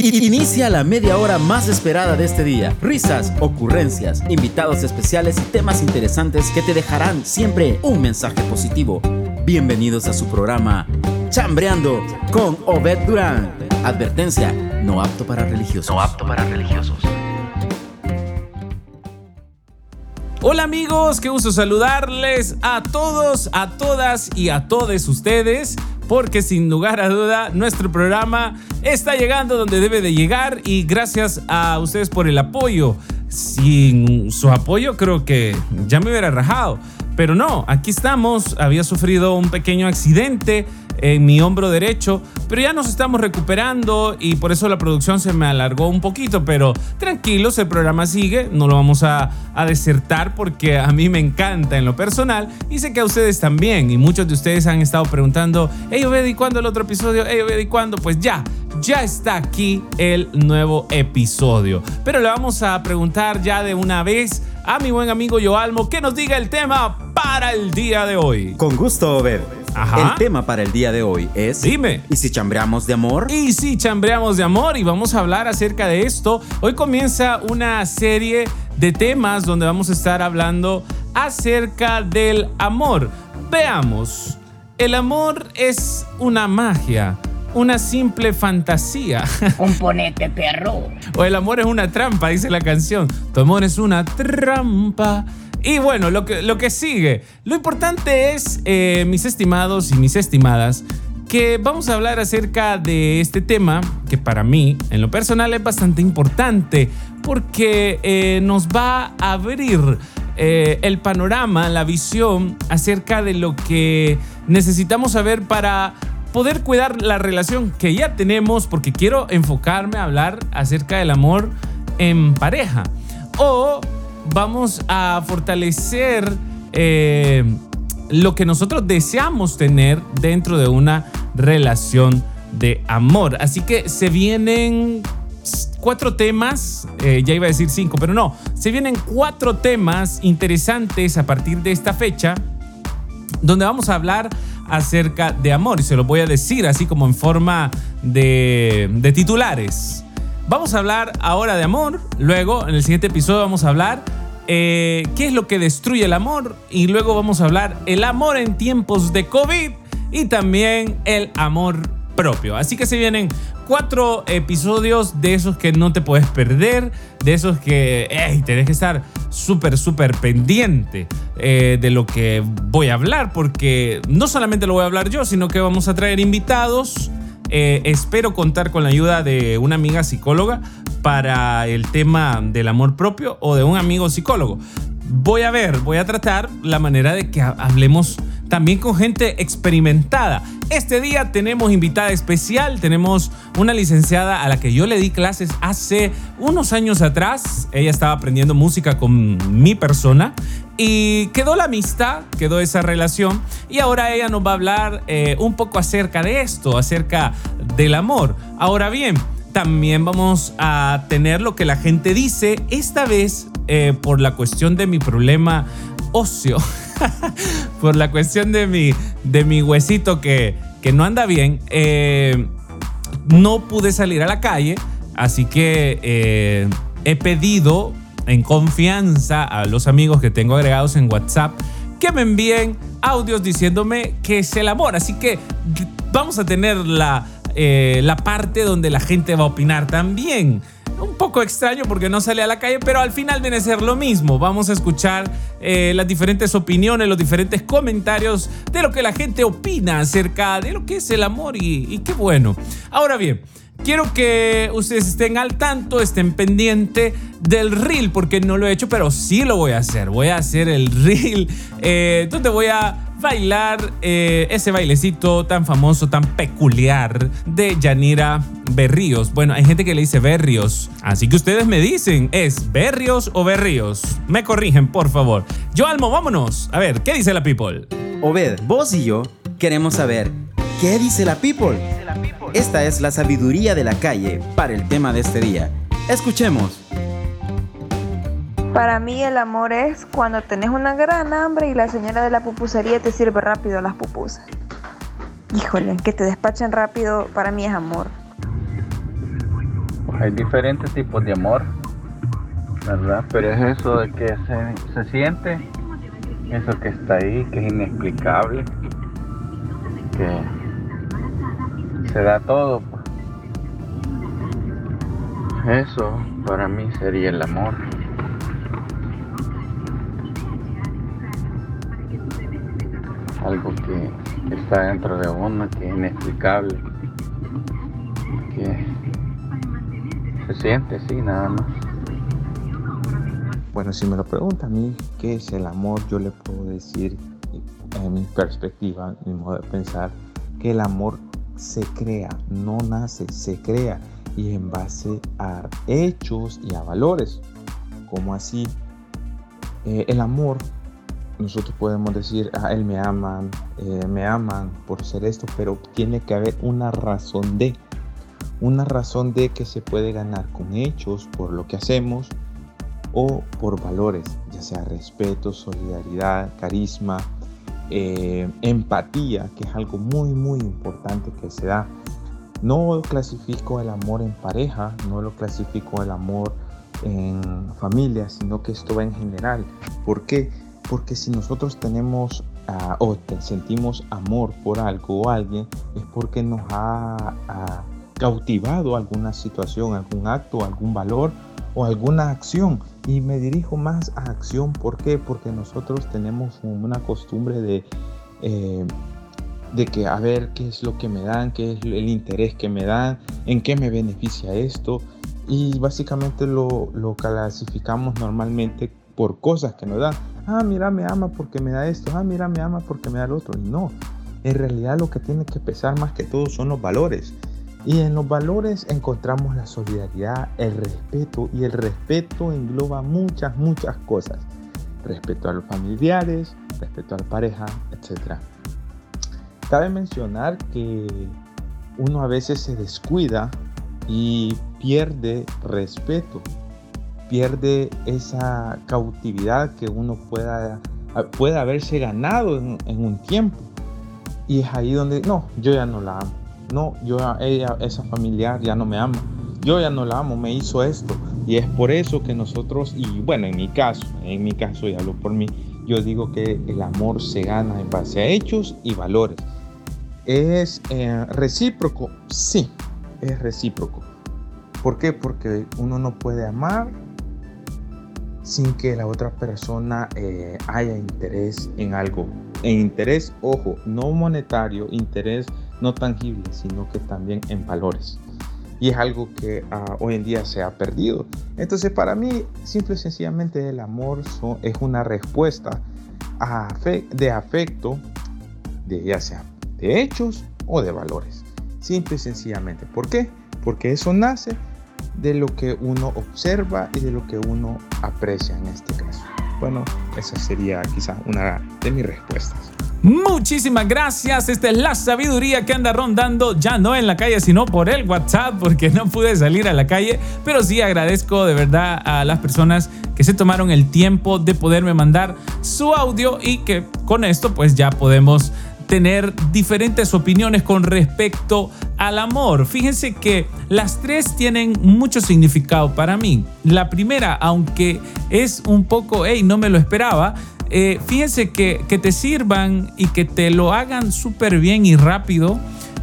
Inicia la media hora más esperada de este día. Risas, ocurrencias, invitados especiales y temas interesantes que te dejarán siempre un mensaje positivo. Bienvenidos a su programa Chambreando con Obed Durán. Advertencia, no apto para religiosos. No apto para religiosos. Hola amigos, qué gusto saludarles a todos, a todas y a todos ustedes porque sin lugar a duda nuestro programa está llegando donde debe de llegar y gracias a ustedes por el apoyo. Sin su apoyo creo que ya me hubiera rajado. Pero no, aquí estamos. Había sufrido un pequeño accidente en mi hombro derecho, pero ya nos estamos recuperando y por eso la producción se me alargó un poquito, pero tranquilos, el programa sigue, no lo vamos a, desertar porque a mí me encanta en lo personal y sé que a ustedes también y muchos de ustedes han estado preguntando, hey Obed, ¿y cuándo el otro episodio? Hey Obed, ¿y cuándo? Pues ya, ya está aquí el nuevo episodio, pero le vamos a preguntar ya de una vez a mi buen amigo Joalmo que nos diga el tema para el día de hoy. Con gusto, Obed. Ajá. El tema para el día de hoy es... Dime. ¿Y si chambreamos de amor? Y si chambreamos de amor y vamos a hablar acerca de esto. Hoy comienza una serie de temas donde vamos a estar hablando acerca del amor. Veamos, el amor es una magia, una simple fantasía. Un ponete perro. O el amor es una trampa, dice la canción. Tu amor es una trampa. Y bueno, lo que, lo que sigue. Lo importante es, eh, mis estimados y mis estimadas, que vamos a hablar acerca de este tema que para mí, en lo personal, es bastante importante porque eh, nos va a abrir eh, el panorama, la visión acerca de lo que necesitamos saber para poder cuidar la relación que ya tenemos, porque quiero enfocarme a hablar acerca del amor en pareja. O vamos a fortalecer eh, lo que nosotros deseamos tener dentro de una relación de amor. Así que se vienen cuatro temas, eh, ya iba a decir cinco, pero no, se vienen cuatro temas interesantes a partir de esta fecha, donde vamos a hablar acerca de amor y se lo voy a decir así como en forma de, de titulares. Vamos a hablar ahora de amor, luego en el siguiente episodio vamos a hablar eh, qué es lo que destruye el amor y luego vamos a hablar el amor en tiempos de COVID y también el amor propio. Así que se vienen cuatro episodios de esos que no te puedes perder, de esos que hey, tenés que estar súper, súper pendiente eh, de lo que voy a hablar, porque no solamente lo voy a hablar yo, sino que vamos a traer invitados. Eh, espero contar con la ayuda de una amiga psicóloga para el tema del amor propio o de un amigo psicólogo. Voy a ver, voy a tratar la manera de que hablemos también con gente experimentada. Este día tenemos invitada especial, tenemos una licenciada a la que yo le di clases hace unos años atrás. Ella estaba aprendiendo música con mi persona y quedó la amistad, quedó esa relación y ahora ella nos va a hablar eh, un poco acerca de esto, acerca del amor. Ahora bien, también vamos a tener lo que la gente dice, esta vez eh, por la cuestión de mi problema óseo, por la cuestión de mi, de mi huesito que, que no anda bien, eh, no pude salir a la calle, así que eh, he pedido en confianza a los amigos que tengo agregados en WhatsApp que me envíen audios diciéndome que es el amor, así que vamos a tener la eh, la parte donde la gente va a opinar también. Un poco extraño porque no sale a la calle, pero al final viene a ser lo mismo. Vamos a escuchar eh, las diferentes opiniones, los diferentes comentarios de lo que la gente opina acerca de lo que es el amor y, qué bueno. Ahora bien, quiero que ustedes estén al tanto, estén pendiente del reel, porque no lo he hecho, pero sí lo voy a hacer. Voy a hacer el reel eh, donde voy a bailar eh, ese bailecito tan famoso, tan peculiar de Yanira Berríos. Bueno, hay gente que le dice Berrios, así que ustedes me dicen, ¿es Berrios o Berríos? Me corrigen, por favor. Yo Almo, vámonos. A ver, ¿qué dice la people? Obed, vos y yo queremos saber qué dice la people. Esta es la sabiduría de la calle para el tema de este día. Escuchemos. Para mí el amor es cuando tenés una gran hambre y la señora de la pupusería te sirve rápido las pupusas. Híjole, que te despachen rápido para mí es amor. Hay diferentes tipos de amor, ¿verdad? Pero es eso de que se, se siente, eso que está ahí, que es inexplicable, que se da todo. pues. Eso para mí sería el amor. Algo que está dentro de uno, que es inexplicable, que se siente así nada más. Bueno, si me lo pregunta a mí qué es el amor, yo le puedo decir, en mi perspectiva, mi modo de pensar, que el amor se crea, no nace, se crea y en base a hechos y a valores. Como así, Eh, el amor, nosotros podemos decir, ah, él me aman, eh, me aman por ser esto, pero tiene que haber una razón de, una razón de que se puede ganar con hechos por lo que hacemos o por valores, ya sea respeto, solidaridad, carisma, eh, empatía, que es algo muy, muy importante que se da. No clasifico el amor en pareja, no lo clasifico el amor en familia, sino que esto va en general. ¿Por qué? Porque si nosotros tenemos ah, o sentimos amor por algo o alguien, es porque nos ha cautivado alguna situación, algún acto, algún valor o alguna acción. Y me dirijo más a acción, ¿por qué? Porque nosotros tenemos una costumbre de, eh, de que a ver qué es lo que me dan, qué es el interés que me dan, en qué me beneficia esto. Y básicamente lo, lo clasificamos normalmente por cosas que nos dan. Ah, mira, me ama porque me da esto. Ah, mira, me ama porque me da lo otro. Y no, en realidad lo que tiene que pesar más que todo son los valores. Y en los valores encontramos la solidaridad, el respeto. Y el respeto engloba muchas, muchas cosas. Respeto a los familiares, respeto a la pareja, etc. Cabe mencionar que uno a veces se descuida y pierde respeto, pierde esa cautividad que uno pueda, puede haberse ganado en, un tiempo. Y es ahí donde, no, yo ya no la amo. No, yo ella, esa familiar ya no me ama. Yo ya no la amo, me hizo esto. Y es por eso que nosotros, y bueno, en mi caso, en mi caso, y hablo por mí, yo digo que el amor se gana en base a hechos y valores. ¿Es eh, recíproco? Sí, es recíproco. ¿Por qué? Porque uno no puede amar sin que la otra persona eh, haya interés en algo. En interés, ojo, no monetario, interés no tangible, sino que también en valores. Y es algo que uh, hoy en día se ha perdido. Entonces, para mí, simple y sencillamente, el amor es una respuesta de afecto, de ya sea de hechos o de valores. Simple y sencillamente. ¿Por qué? Porque eso nace de lo que uno observa y de lo que uno aprecia en este caso. Bueno, esa sería quizás una de mis respuestas. Muchísimas gracias. Esta es la sabiduría que anda rondando ya no en la calle, sino por el WhatsApp, porque no pude salir a la calle. Pero sí agradezco de verdad a las personas que se tomaron el tiempo de poderme mandar su audio y que con esto pues ya podemos tener diferentes opiniones con respecto al amor. Fíjense que las tres tienen mucho significado para mí. La primera, aunque es un poco, hey, no me lo esperaba, eh, fíjense que, que, te sirvan y que te lo hagan súper bien y rápido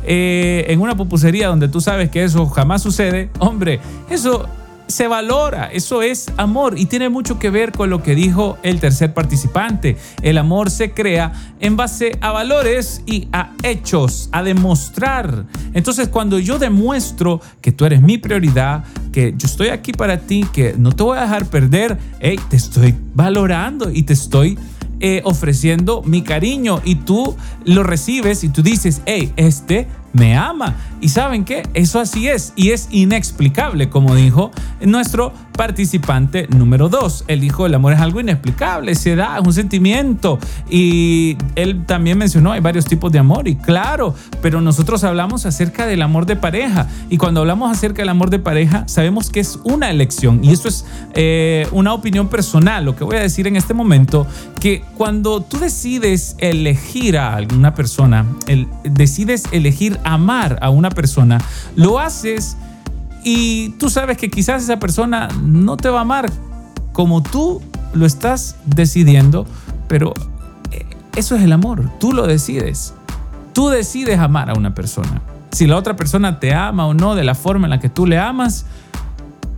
eh, en una pupusería donde tú sabes que eso jamás sucede. Hombre, eso se valora, eso es amor y tiene mucho que ver con lo que dijo el tercer participante. El amor se crea en base a valores y a hechos, a demostrar. Entonces cuando yo demuestro que tú eres mi prioridad, que yo estoy aquí para ti, que no te voy a dejar perder, hey, te estoy valorando y te estoy eh, ofreciendo mi cariño y tú lo recibes y tú dices, hey, este me ama. Y saben qué, eso así es y es inexplicable, como dijo nuestro participante número dos. Él dijo, el amor es algo inexplicable, se da, es un sentimiento. Y él también mencionó, hay varios tipos de amor, y claro, pero nosotros hablamos acerca del amor de pareja. Y cuando hablamos acerca del amor de pareja, sabemos que es una elección. Y esto es eh, una opinión personal, lo que voy a decir en este momento, que cuando tú decides elegir a alguna persona, el, decides elegir amar a una persona, lo haces y tú sabes que quizás esa persona no te va a amar como tú lo estás decidiendo, pero eh, eso es el amor, tú lo decides. Tú decides amar a una persona. Si la otra persona te ama o no de la forma en la que tú le amas,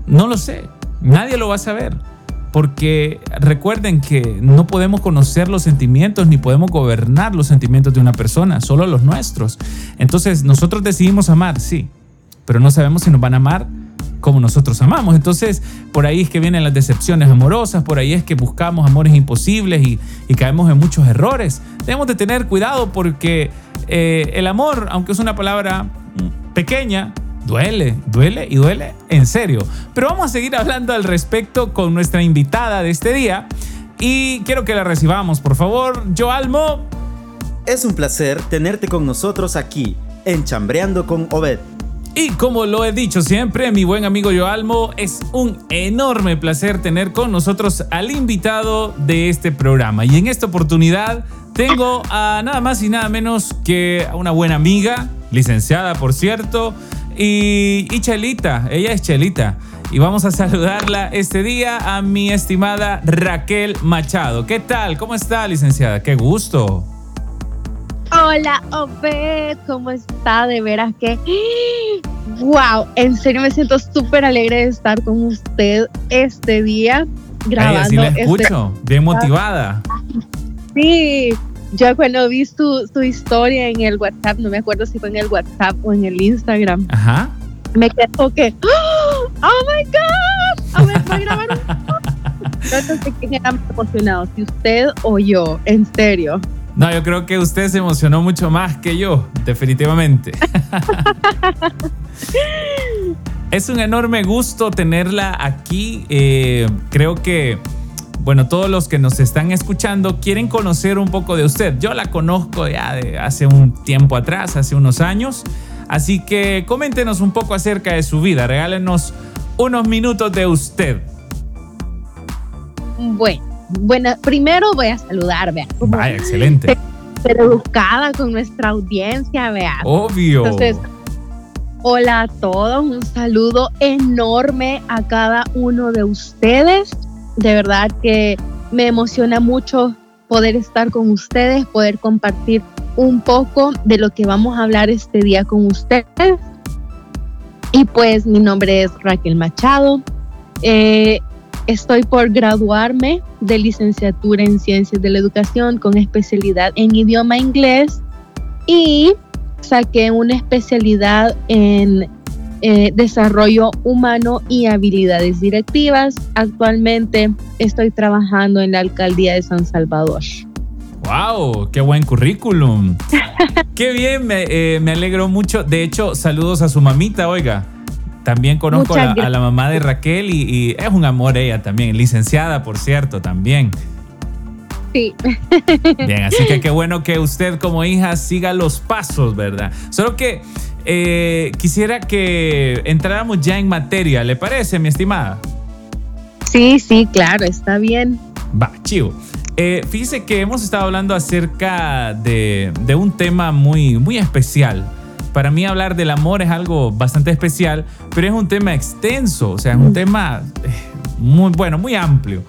no lo sé. Nadie lo va a saber. Porque recuerden que no podemos conocer los sentimientos ni podemos gobernar los sentimientos de una persona, solo los nuestros. Entonces nosotros decidimos amar, sí, pero no sabemos si nos van a amar como nosotros amamos. Entonces, por ahí es que vienen las decepciones amorosas, por ahí es que buscamos amores imposibles y, caemos en muchos errores. Debemos de tener cuidado porque eh, el amor, aunque es una palabra mm, pequeña, duele, duele y duele en serio. Pero vamos a seguir hablando al respecto con nuestra invitada de este día y quiero que la recibamos, por favor. Yo Almo. Es un placer tenerte con nosotros aquí, en Chambreando con Obed. Y como lo he dicho siempre, mi buen amigo Joalmo, es un enorme placer tener con nosotros al invitado de este programa. Y en esta oportunidad tengo a nada más y nada menos que a una buena amiga, licenciada por cierto, y, Chelita, ella es Chelita. Y vamos a saludarla este día a mi estimada Raquel Machado. ¿Qué tal? ¿Cómo está, licenciada? Qué gusto. Hola, Obed, ¿cómo está? De veras que. ¡Wow! En serio me siento súper alegre de estar con usted este día grabando. Ay, así la este escucho, bien motivada. Sí, yo cuando vi su, su, historia en el WhatsApp, no me acuerdo si fue en el WhatsApp o en el Instagram. Ajá. Me quedó que. ¡Oh my God! A ver, voy a grabar Yo no sé quién era más emocionado, si usted o yo, en serio. No, yo creo que usted se emocionó mucho más que yo, definitivamente. es un enorme gusto tenerla aquí. Eh, creo que, bueno, todos los que nos están escuchando quieren conocer un poco de usted. Yo la conozco ya de hace un tiempo atrás, hace unos años. Así que coméntenos un poco acerca de su vida. Regálenos unos minutos de usted. Bueno, bueno, primero voy a saludar, vea. Vaya, excelente. Ser educada con nuestra audiencia, vea. Obvio. Entonces, hola a todos, un saludo enorme a cada uno de ustedes. De verdad que me emociona mucho poder estar con ustedes, poder compartir un poco de lo que vamos a hablar este día con ustedes. Y pues mi nombre es Raquel Machado. Eh, Estoy por graduarme de licenciatura en Ciencias de la Educación con especialidad en idioma inglés y saqué una especialidad en eh, desarrollo humano y habilidades directivas. Actualmente estoy trabajando en la alcaldía de San Salvador. ¡Wow! ¡Qué buen currículum! ¡Qué bien! Me, eh, me alegro mucho. De hecho, saludos a su mamita, oiga. También conozco a la, mamá de Raquel y, es un amor ella también, licenciada, por cierto, también. Sí. Bien, así que qué bueno que usted como hija siga los pasos, ¿verdad? Solo que eh, quisiera que entráramos ya en materia, ¿le parece, mi estimada? Sí, sí, claro, está bien. Va, chivo. Eh, fíjese que hemos estado hablando acerca de, de un tema muy, muy especial para mí hablar del amor es algo bastante especial, pero es un tema extenso, o sea, es un tema eh, muy bueno, muy amplio.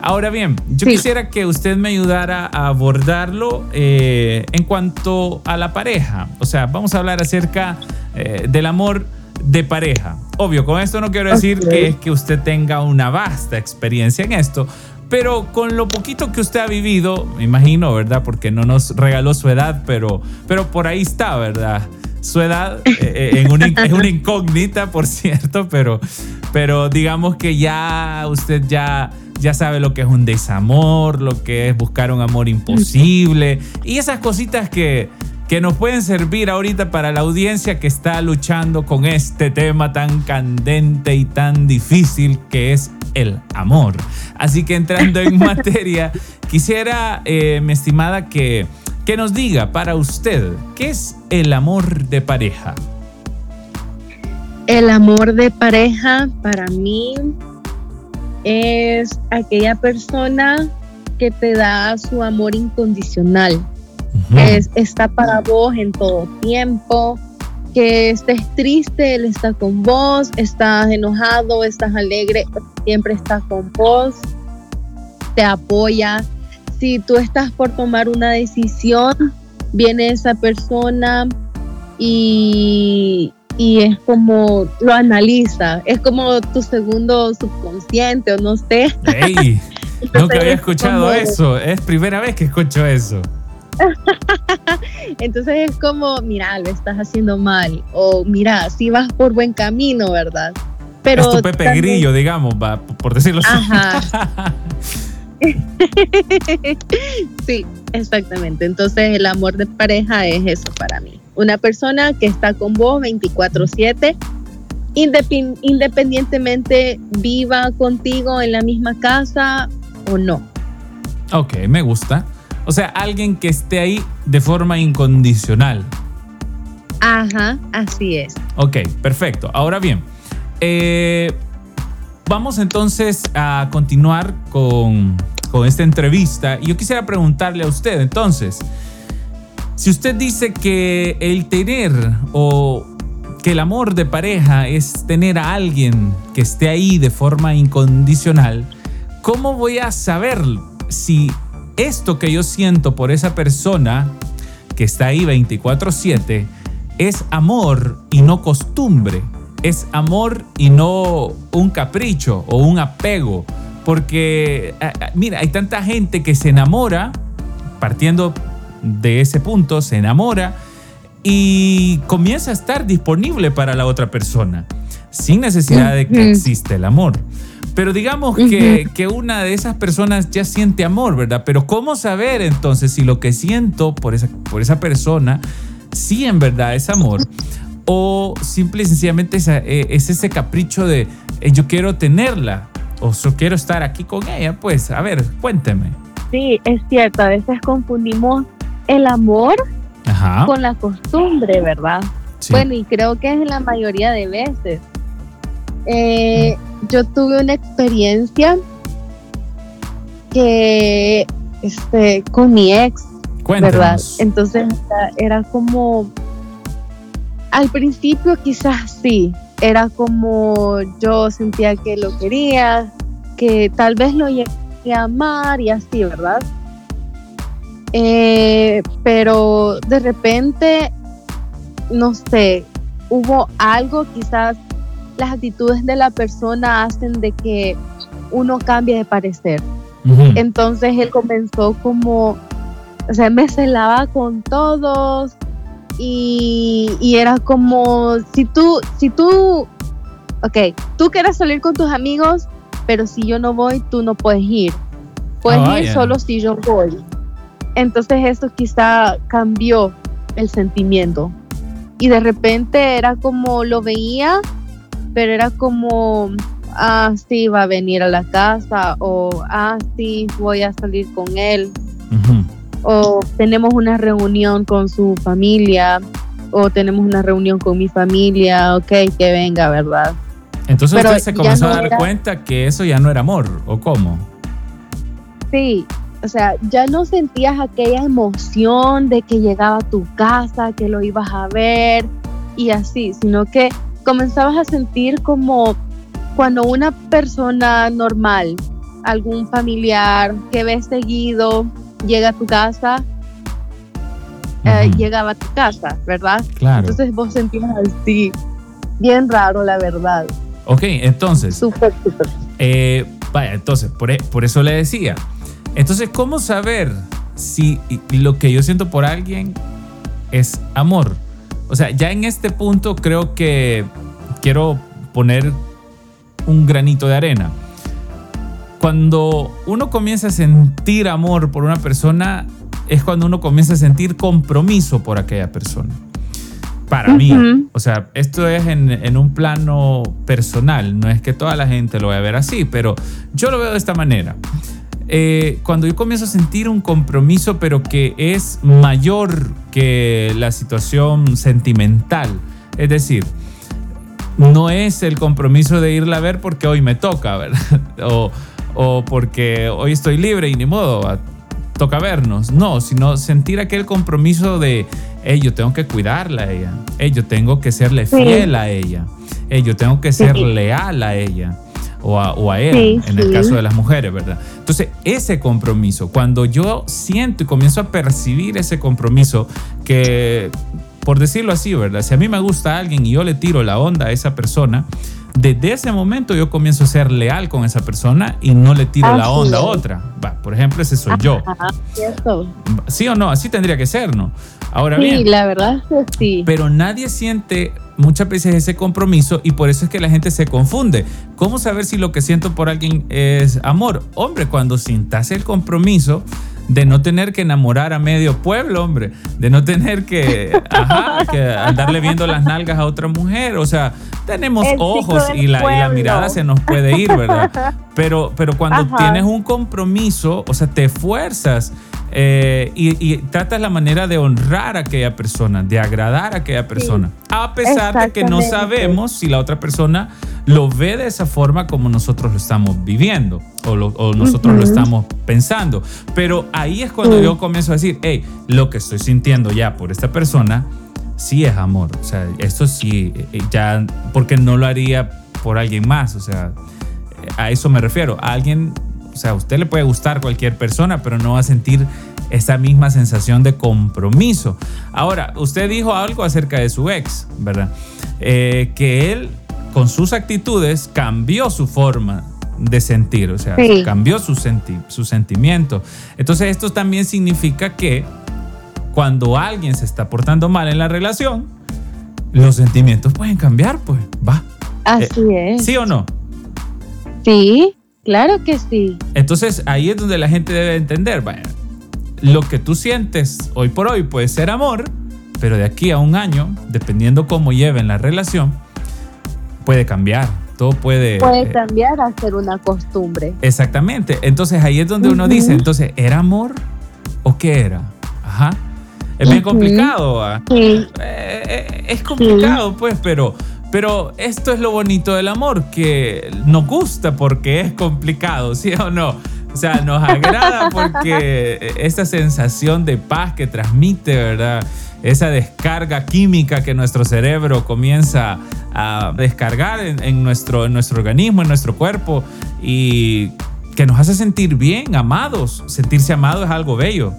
Ahora bien, yo quisiera que usted me ayudara a abordarlo eh, en cuanto a la pareja. O sea, vamos a hablar acerca eh, del amor de pareja. Obvio, con esto no quiero decir que es que usted tenga una vasta experiencia en esto, pero con lo poquito que usted ha vivido, me imagino, ¿verdad? Porque no nos regaló su edad, pero, pero por ahí está, ¿verdad? Su edad eh, eh, es una incógnita, por cierto, pero, pero digamos que ya usted ya, ya sabe lo que es un desamor, lo que es buscar un amor imposible y esas cositas que, que nos pueden servir ahorita para la audiencia que está luchando con este tema tan candente y tan difícil que es el amor. Así que entrando en materia, quisiera, eh, mi estimada, que que nos diga para usted, ¿qué es el amor de pareja? El amor de pareja para mí es aquella persona que te da su amor incondicional. es, está para vos en todo tiempo, que estés triste, Él está con vos, estás enojado, estás alegre, siempre está con vos, te apoya. Si tú estás por tomar una decisión, viene esa persona y, y es como lo analiza, es como tu segundo subconsciente o no sé. Ey, nunca había escuchado eso, es primera vez que escucho eso. Entonces es como, mira, lo estás haciendo mal. O mira, si vas por buen camino, ¿verdad? Pero es tu Pepe también... Grillo, digamos, va, por decirlo así. Ajá. sí, exactamente. Entonces el amor de pareja es eso para mí. Una persona que está con vos 24/7, independientemente viva contigo en la misma casa o no. Ok, me gusta. O sea, alguien que esté ahí de forma incondicional. Ajá, así es. Ok, perfecto. Ahora bien, eh, vamos entonces a continuar con, con esta entrevista. Y yo quisiera preguntarle a usted entonces, si usted dice que el tener o que el amor de pareja es tener a alguien que esté ahí de forma incondicional, ¿cómo voy a saber si esto que yo siento por esa persona que está ahí 24/7 es amor y no costumbre, es amor y no un capricho o un apego. Porque, mira, hay tanta gente que se enamora, partiendo de ese punto, se enamora y comienza a estar disponible para la otra persona, sin necesidad de que exista el amor. Pero digamos que, que, una de esas personas ya siente amor, ¿verdad? Pero ¿cómo saber entonces si lo que siento por esa, por esa persona sí en verdad es amor? O simple y sencillamente es, es ese capricho de eh, yo quiero tenerla o yo quiero estar aquí con ella. Pues, a ver, cuénteme. Sí, es cierto, a veces confundimos el amor Ajá. con la costumbre, ¿verdad? Sí. Bueno, y creo que es la mayoría de veces. Eh, yo tuve una experiencia que este con mi ex, Cuéntanos. ¿verdad? Entonces era, como al principio quizás sí, era como yo sentía que lo quería, que tal vez lo llegué a amar y así, ¿verdad? Eh, pero de repente, no sé, hubo algo quizás las actitudes de la persona hacen de que uno cambie de parecer. Uh -huh. Entonces él comenzó como, o sea, me celaba con todos y, y, era como, si tú, si tú, ok, tú quieres salir con tus amigos, pero si yo no voy, tú no puedes ir. Puedes oh, ir yeah. solo si yo voy. Entonces eso quizá cambió el sentimiento. Y de repente era como lo veía pero era como, ah, sí, va a venir a la casa, o ah, sí, voy a salir con él, uh -huh. O tenemos una reunión con su familia, o tenemos una reunión con mi familia, ok, que venga, ¿verdad? Entonces pero usted se comenzó no a dar era... cuenta que eso ya no era amor, ¿o cómo? Sí, o sea, ya no sentías aquella emoción de que llegaba a tu casa, que lo ibas a ver y así, sino que comenzabas a sentir como cuando una persona normal, algún familiar que ves seguido, llega a tu casa, uh -huh. eh, llegaba a tu casa, ¿verdad? Claro. Entonces vos sentías así, bien raro, la verdad. Ok, entonces. Súper, súper. Eh, vaya, entonces, por, e, por eso le decía. Entonces, ¿cómo saber si lo que yo siento por alguien es amor? O sea, ya en este punto creo que quiero poner un granito de arena. Cuando uno comienza a sentir amor por una persona, es cuando uno comienza a sentir compromiso por aquella persona. Para uh -huh. mí, o sea, esto es en, en, un plano personal, no es que toda la gente lo vaya a ver así, pero yo lo veo de esta manera. Eh, cuando yo comienzo a sentir un compromiso, pero que es mayor que la situación sentimental, es decir, no es el compromiso de irla a ver porque hoy me toca, ¿verdad? O, o porque hoy estoy libre y ni modo, toca vernos. No, sino sentir aquel compromiso de, hey, yo tengo que cuidarla a ella. Hey, yo tengo que serle fiel a ella. Hey, yo tengo que ser leal a ella. O a, él, en el caso de las mujeres, ¿verdad? Entonces, ese compromiso, cuando yo siento y comienzo a percibir ese compromiso, que, por decirlo así, ¿verdad? Si a mí me gusta alguien y yo le tiro la onda a esa persona, desde ese momento yo comienzo a ser leal con esa persona y no le tiro la onda a otra. Va, por ejemplo, ese soy yo. ¿Sí o no? Así tendría que ser, ¿no? Ahora bien. Sí, la verdad sí. Pero nadie siente muchas veces ese compromiso y por eso es que la gente se confunde. ¿Cómo saber si lo que siento por alguien es amor? Hombre, cuando sintas el compromiso, de no tener que enamorar a medio pueblo, hombre, de no tener que, ajá, que andarle viendo las nalgas a otra mujer, o sea, tenemos ojos y la, mirada se nos puede ir, ¿verdad? Pero, pero cuando tienes un compromiso, o sea, te esfuerzas eh, y, tratas la manera de honrar a aquella persona, de agradar a aquella persona, a pesar de que no sabemos si la otra persona lo ve de esa forma como nosotros lo estamos viviendo o, nosotros lo estamos pensando. Pero ahí es cuando yo comienzo a decir, hey, lo que estoy sintiendo ya por esta persona, sí es amor. O sea, esto sí, eh, ya, porque no lo haría por alguien más. O sea, a eso me refiero. A alguien o sea, a usted le puede gustar cualquier persona, pero no va a sentir esa misma sensación de compromiso. Ahora, usted dijo algo acerca de su ex, ¿verdad? Eh, que él, con sus actitudes, cambió su forma de sentir, o sea, cambió su, su sentimiento. Entonces, esto también significa que cuando alguien se está portando mal en la relación, los sentimientos pueden cambiar, pues, va. Así eh, es. ¿Sí o no? Sí. Claro que sí. Entonces ahí es donde la gente debe entender, vaya, lo que tú sientes hoy por hoy puede ser amor, pero de aquí a un año, dependiendo cómo lleven la relación, puede cambiar. Todo puede... Puede eh, cambiar a ser una costumbre. Exactamente. Entonces ahí es donde uno dice, entonces, ¿era amor o qué era? Ajá. Es bien complicado. Sí. Eh, eh, es complicado, pues, pero pero esto es lo bonito del amor, que nos gusta porque es complicado, ¿sí o no? O sea, nos agrada porque esta sensación de paz que transmite, ¿verdad? Esa descarga química que nuestro cerebro comienza a descargar en, nuestro, en nuestro organismo, en nuestro cuerpo y que nos hace sentir bien, amados. Sentirse amado es algo bello.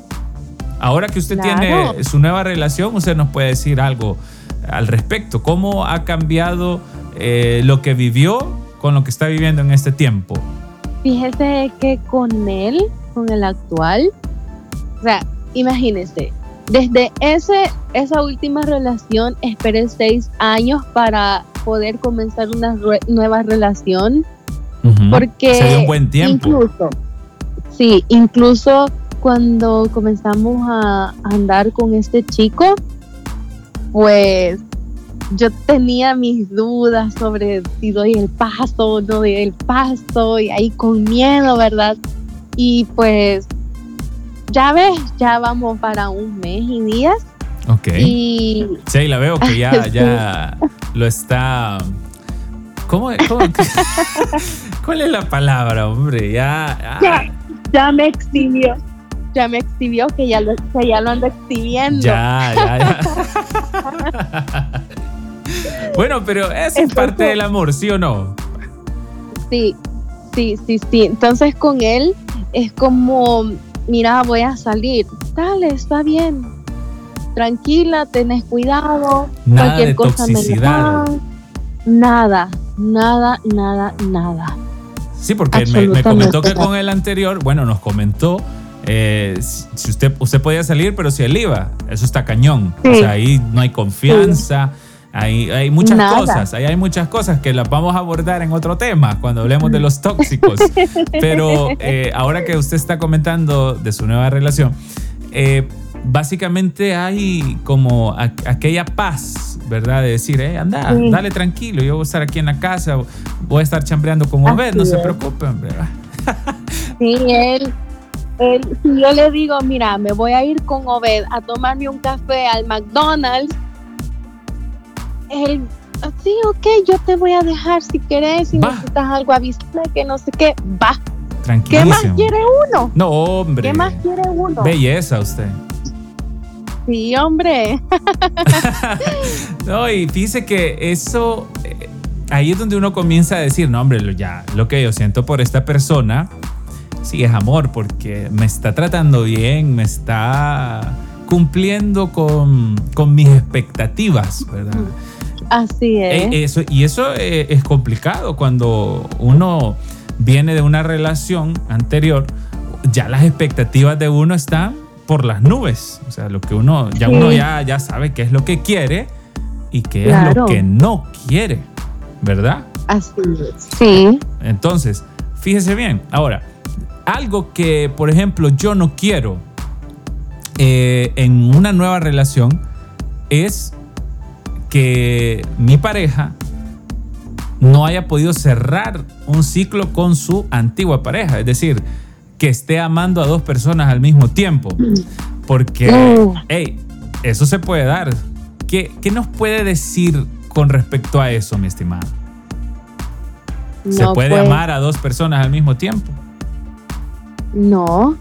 Ahora que usted tiene su nueva relación, usted nos puede decir algo al respecto. ¿Cómo ha cambiado eh, lo que vivió con lo que está viviendo en este tiempo? Fíjese que con él, con el actual, o sea, imagínese, desde ese, esa última relación esperé seis años para poder comenzar una nueva relación. Porque Se dio un buen tiempo. Incluso, sí, incluso cuando comenzamos a andar con este chico, pues yo tenía mis dudas sobre si doy el paso o no doy el paso y ahí con miedo, ¿verdad? Y pues ya ves, ya vamos para un mes y días. Ok. Y... Sí, la veo que ya, ya lo está... ¿Cómo, cómo ¿Cuál es la palabra, hombre? Ya, ya, ya me exhibió ya me exhibió, que ya lo, que ya lo ando exhibiendo. Ya, ya, ya. bueno, pero eso es parte del amor, ¿sí o no? Sí, sí, sí, sí. Entonces con él es como, mira, voy a salir. Dale, está bien. Tranquila, tenés cuidado. Nada cualquier de cosa toxicidad. Nada, nada, nada, nada. Sí, porque me, me, comentó que con el anterior, bueno, nos comentó eh, si usted, usted podía salir, pero si él iba, eso está cañón. O sea, ahí no hay confianza. Hay, hay, muchas cosas, ahí hay muchas cosas que las vamos a abordar en otro tema cuando hablemos de los tóxicos. Pero eh, ahora que usted está comentando de su nueva relación, eh, básicamente hay como aquella paz, ¿verdad? De decir, eh, anda, dale tranquilo, yo voy a estar aquí en la casa, voy a estar chambreando con Obed, no se preocupen, ¿verdad? Sí, él, si yo le digo, mira, me voy a ir con Obed a tomarme un café al McDonald's, él, sí, ok, yo te voy a dejar si querés, si necesitas algo avisar, que no sé qué, va. ¿Qué más quiere uno? No, hombre. ¿Qué más quiere uno? Belleza usted. Sí, hombre. No, y fíjese que eso, eh, ahí es donde uno comienza a decir, no, hombre, ya, lo que yo siento por esta persona, sí es amor, porque me está tratando bien, me está cumpliendo con, con mis expectativas, ¿verdad? Así es. Eh, eso, y eso eh, es complicado cuando uno viene de una relación anterior, ya las expectativas de uno están por las nubes. O sea, lo que uno, ya Sí. uno ya, ya sabe qué es lo que quiere y qué es lo que no quiere, ¿verdad? Así es. Sí. Entonces, fíjese bien. Ahora, algo que, por ejemplo, yo no quiero eh, en una nueva relación es que mi pareja no haya podido cerrar un ciclo con su antigua pareja. Es decir, que esté amando a dos personas al mismo tiempo. Porque, hey, eso se puede dar. ¿Qué, ¿Qué nos puede decir con respecto a eso, mi estimado? ¿Se No, puede pues, amar a dos personas al mismo tiempo? No,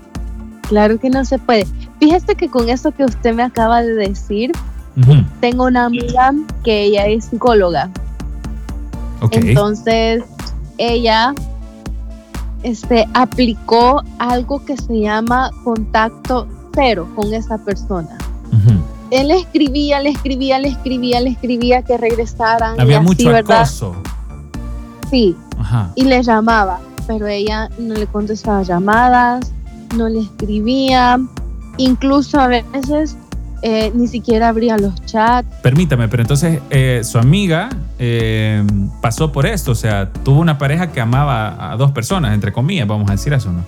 claro que no se puede. Fíjese que con eso que usted me acaba de decir, Tengo una amiga que ella es psicóloga. Entonces, ella este, aplicó algo que se llama contacto cero con esa persona. Ujú. Él le escribía, le escribía, le escribía, le escribía que regresaran. y Había así, mucho ¿verdad? acoso. Sí, Ajá. y le llamaba, pero ella no le contestaba llamadas, no le escribía, incluso a veces eh, ni siquiera abría los chats. Permítame, pero entonces eh, su amiga eh, pasó por esto, o sea, tuvo una pareja que amaba a dos personas, entre comillas, vamos a decir eso, ¿no?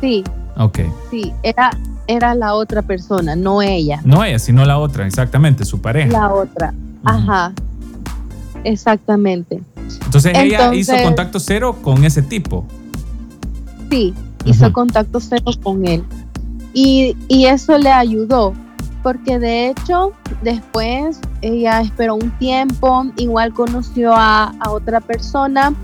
Sí, Ok. sí, era, era la otra persona, no ella, No ella, sino la otra, exactamente, su pareja. la otra. Ajá, exactamente. Entonces, ella hizo contacto cero con ese tipo. Sí, hizo contacto cero con él. Y, y eso le ayudó, porque de hecho después ella esperó un tiempo, igual conoció a, a otra persona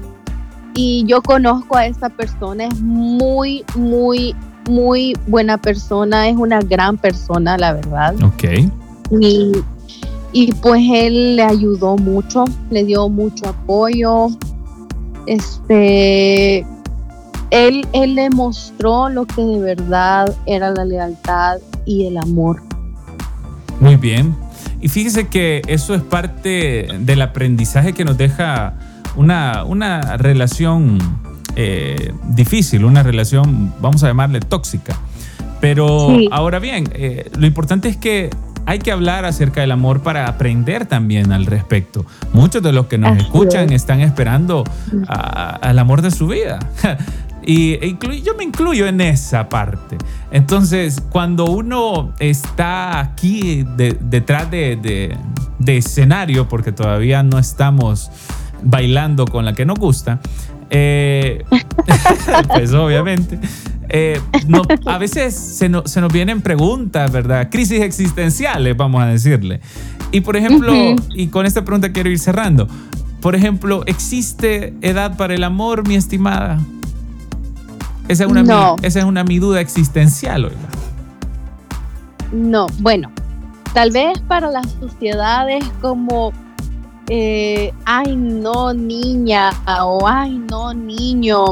y yo conozco a esa persona, es muy, muy, muy buena persona, es una gran persona, la verdad. Ok. Y, y pues él le ayudó mucho, le dio mucho apoyo. Este, él, él le mostró lo que de verdad era la lealtad y el amor. Muy bien. Y fíjese que eso es parte del aprendizaje que nos deja una, una relación eh, difícil, una relación, vamos a llamarle tóxica. Pero Sí. ahora bien, eh, lo importante es que hay que hablar acerca del amor para aprender también al respecto. Muchos de los que nos Así escuchan es. están esperando a- al amor de su vida. Y e inclu- yo me incluyo en esa parte. Entonces, cuando uno está aquí de- detrás de, de- de escenario, porque todavía no estamos bailando con la que nos gusta, eh, pues obviamente, eh, no- a veces se, no- se nos vienen preguntas, ¿verdad? Crisis existenciales, vamos a decirle. Y por ejemplo, y con esta pregunta quiero ir cerrando. Por ejemplo, ¿existe edad para el amor, mi estimada? Esa es una, mi- esa es una mi duda existencial, oiga. No, bueno, tal vez para las sociedades como, eh, ay no niña o ay no niño,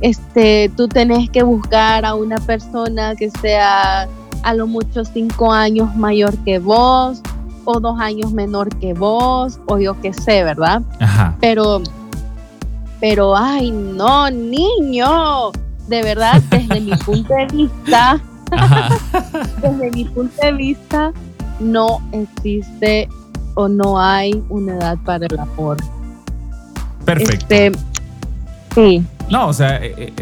este, tú tenés que buscar a una persona que sea a lo mucho cinco años mayor que vos o dos años menor que vos o yo qué sé, ¿verdad? Ajá. Pero, pero, ay no niño, de verdad, desde mi punto de vista desde mi punto de vista, no existe o no hay una edad para el amor. Perfecto. Este, sí, No, o sea, eh, eh,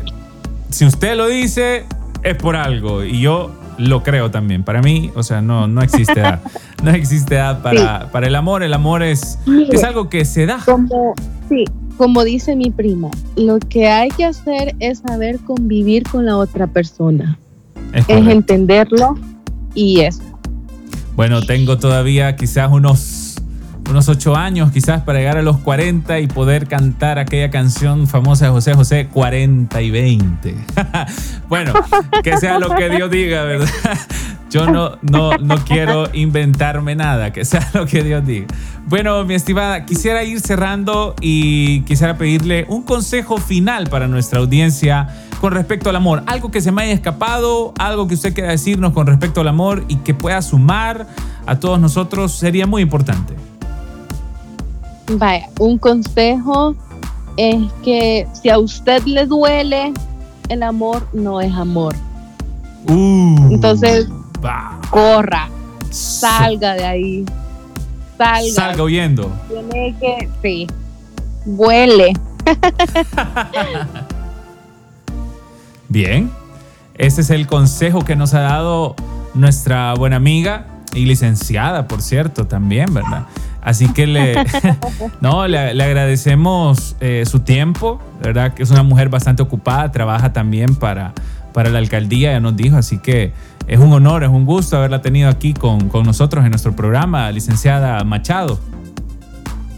si usted lo dice, es por algo. Y yo lo creo también. Para mí, o sea, no, no existe edad. No existe edad para, para el amor. El amor es, Mire, es algo que se da. como, sí, como dice mi prima, lo que hay que hacer es saber convivir con la otra persona, Es entenderlo y eso. Bueno, tengo todavía quizás unos, unos ocho años quizás para llegar a los 40 y poder cantar aquella canción famosa de José José, 40 y 20. bueno, que sea lo que Dios diga, ¿verdad? Yo no, no, no quiero inventarme nada, que sea lo que Dios diga. Bueno, mi estimada, quisiera ir cerrando y quisiera pedirle un consejo final para nuestra audiencia con respecto al amor. Algo que se me haya escapado, algo que usted quiera decirnos con respecto al amor y que pueda sumar a todos nosotros sería muy importante. Vaya, un consejo es que si a usted le duele, el amor no es amor. Uh, Entonces, corra, salga de ahí. Salga. Salga huyendo. Tiene que, sí, vuele. Bien, ese es el consejo que nos ha dado nuestra buena amiga y licenciada, por cierto, también, ¿verdad? Así que le, no, le, le agradecemos eh, su tiempo, ¿verdad? Que es una mujer bastante ocupada, trabaja también para, para la alcaldía, ya nos dijo, así que es un honor, es un gusto haberla tenido aquí con, con nosotros en nuestro programa, licenciada Machado.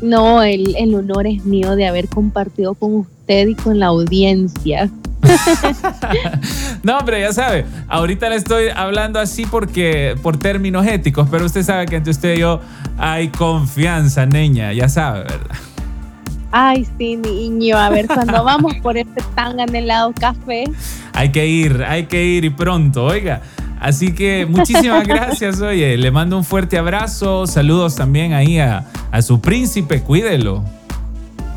No, el, el honor es mío de haber compartido con usted y con la audiencia. No, hombre, ya sabe, ahorita le estoy hablando así porque por términos éticos, pero usted sabe que entre usted y yo hay confianza, niña, ya sabe, ¿verdad? Ay, sí, niño, a ver cuando vamos por este tan anhelado café. Hay que ir, hay que ir y pronto, oiga. Así que muchísimas gracias, oye, le mando un fuerte abrazo, saludos también ahí a, a su príncipe, cuídelo.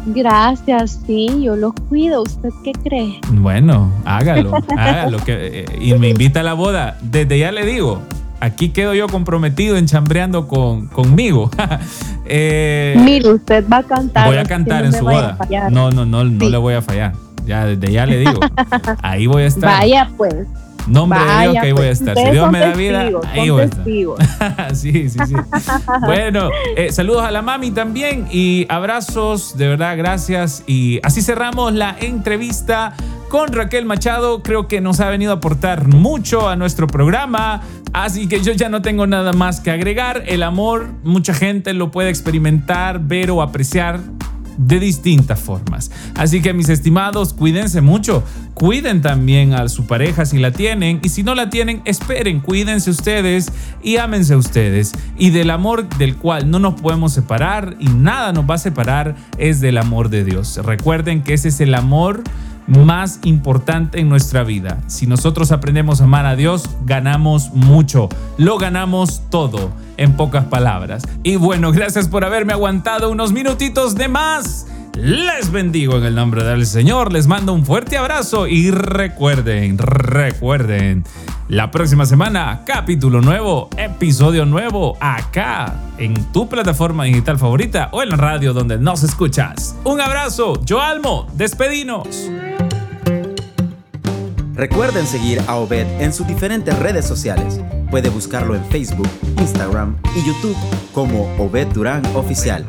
Gracias, sí, yo lo cuido. ¿Usted qué cree? Bueno, hágalo, hágalo. Que, eh, y me invita a la boda. Desde ya le digo, aquí quedo yo comprometido en chambreando con, conmigo. Eh, Mire, usted va a cantar. voy a cantar no en su boda. No, no, no, no Sí. le voy a fallar. Ya, desde ya le digo. Ahí voy a estar. Vaya, pues. Nombre de Dios que ahí voy a pues. estar. Si Dios me da vida, ahí voy a estar. sí, sí, sí. Bueno, eh, saludos a la mami también y abrazos, de verdad, gracias. Y así cerramos la entrevista con Raquel Machado. Creo que nos ha venido a aportar mucho a nuestro programa. Así que yo ya no tengo nada más que agregar. El amor, mucha gente lo puede experimentar, ver o apreciar de distintas formas. Así que mis estimados, cuídense mucho. Cuiden también a su pareja si la tienen y si no la tienen, esperen, cuídense ustedes y ámense ustedes. Y del amor del cual no nos podemos separar y nada nos va a separar es del amor de Dios. Recuerden que ese es el amor más importante en nuestra vida. Si nosotros aprendemos a amar a Dios, ganamos mucho. Lo ganamos todo, en pocas palabras. Y bueno, gracias por haberme aguantado unos minutitos de más. Les bendigo en el nombre del Señor, les mando un fuerte abrazo y recuerden, recuerden, la próxima semana, capítulo nuevo, episodio nuevo, acá en tu plataforma digital favorita o en la radio donde nos escuchas. Un abrazo, yo Almo, despedinos. Recuerden seguir a Obed en sus diferentes redes sociales. Puede buscarlo en Facebook, Instagram y YouTube como Obed Durán Oficial.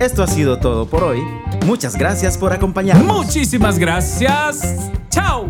Esto ha sido todo por hoy. Muchas gracias por acompañarnos. Muchísimas gracias. Chao.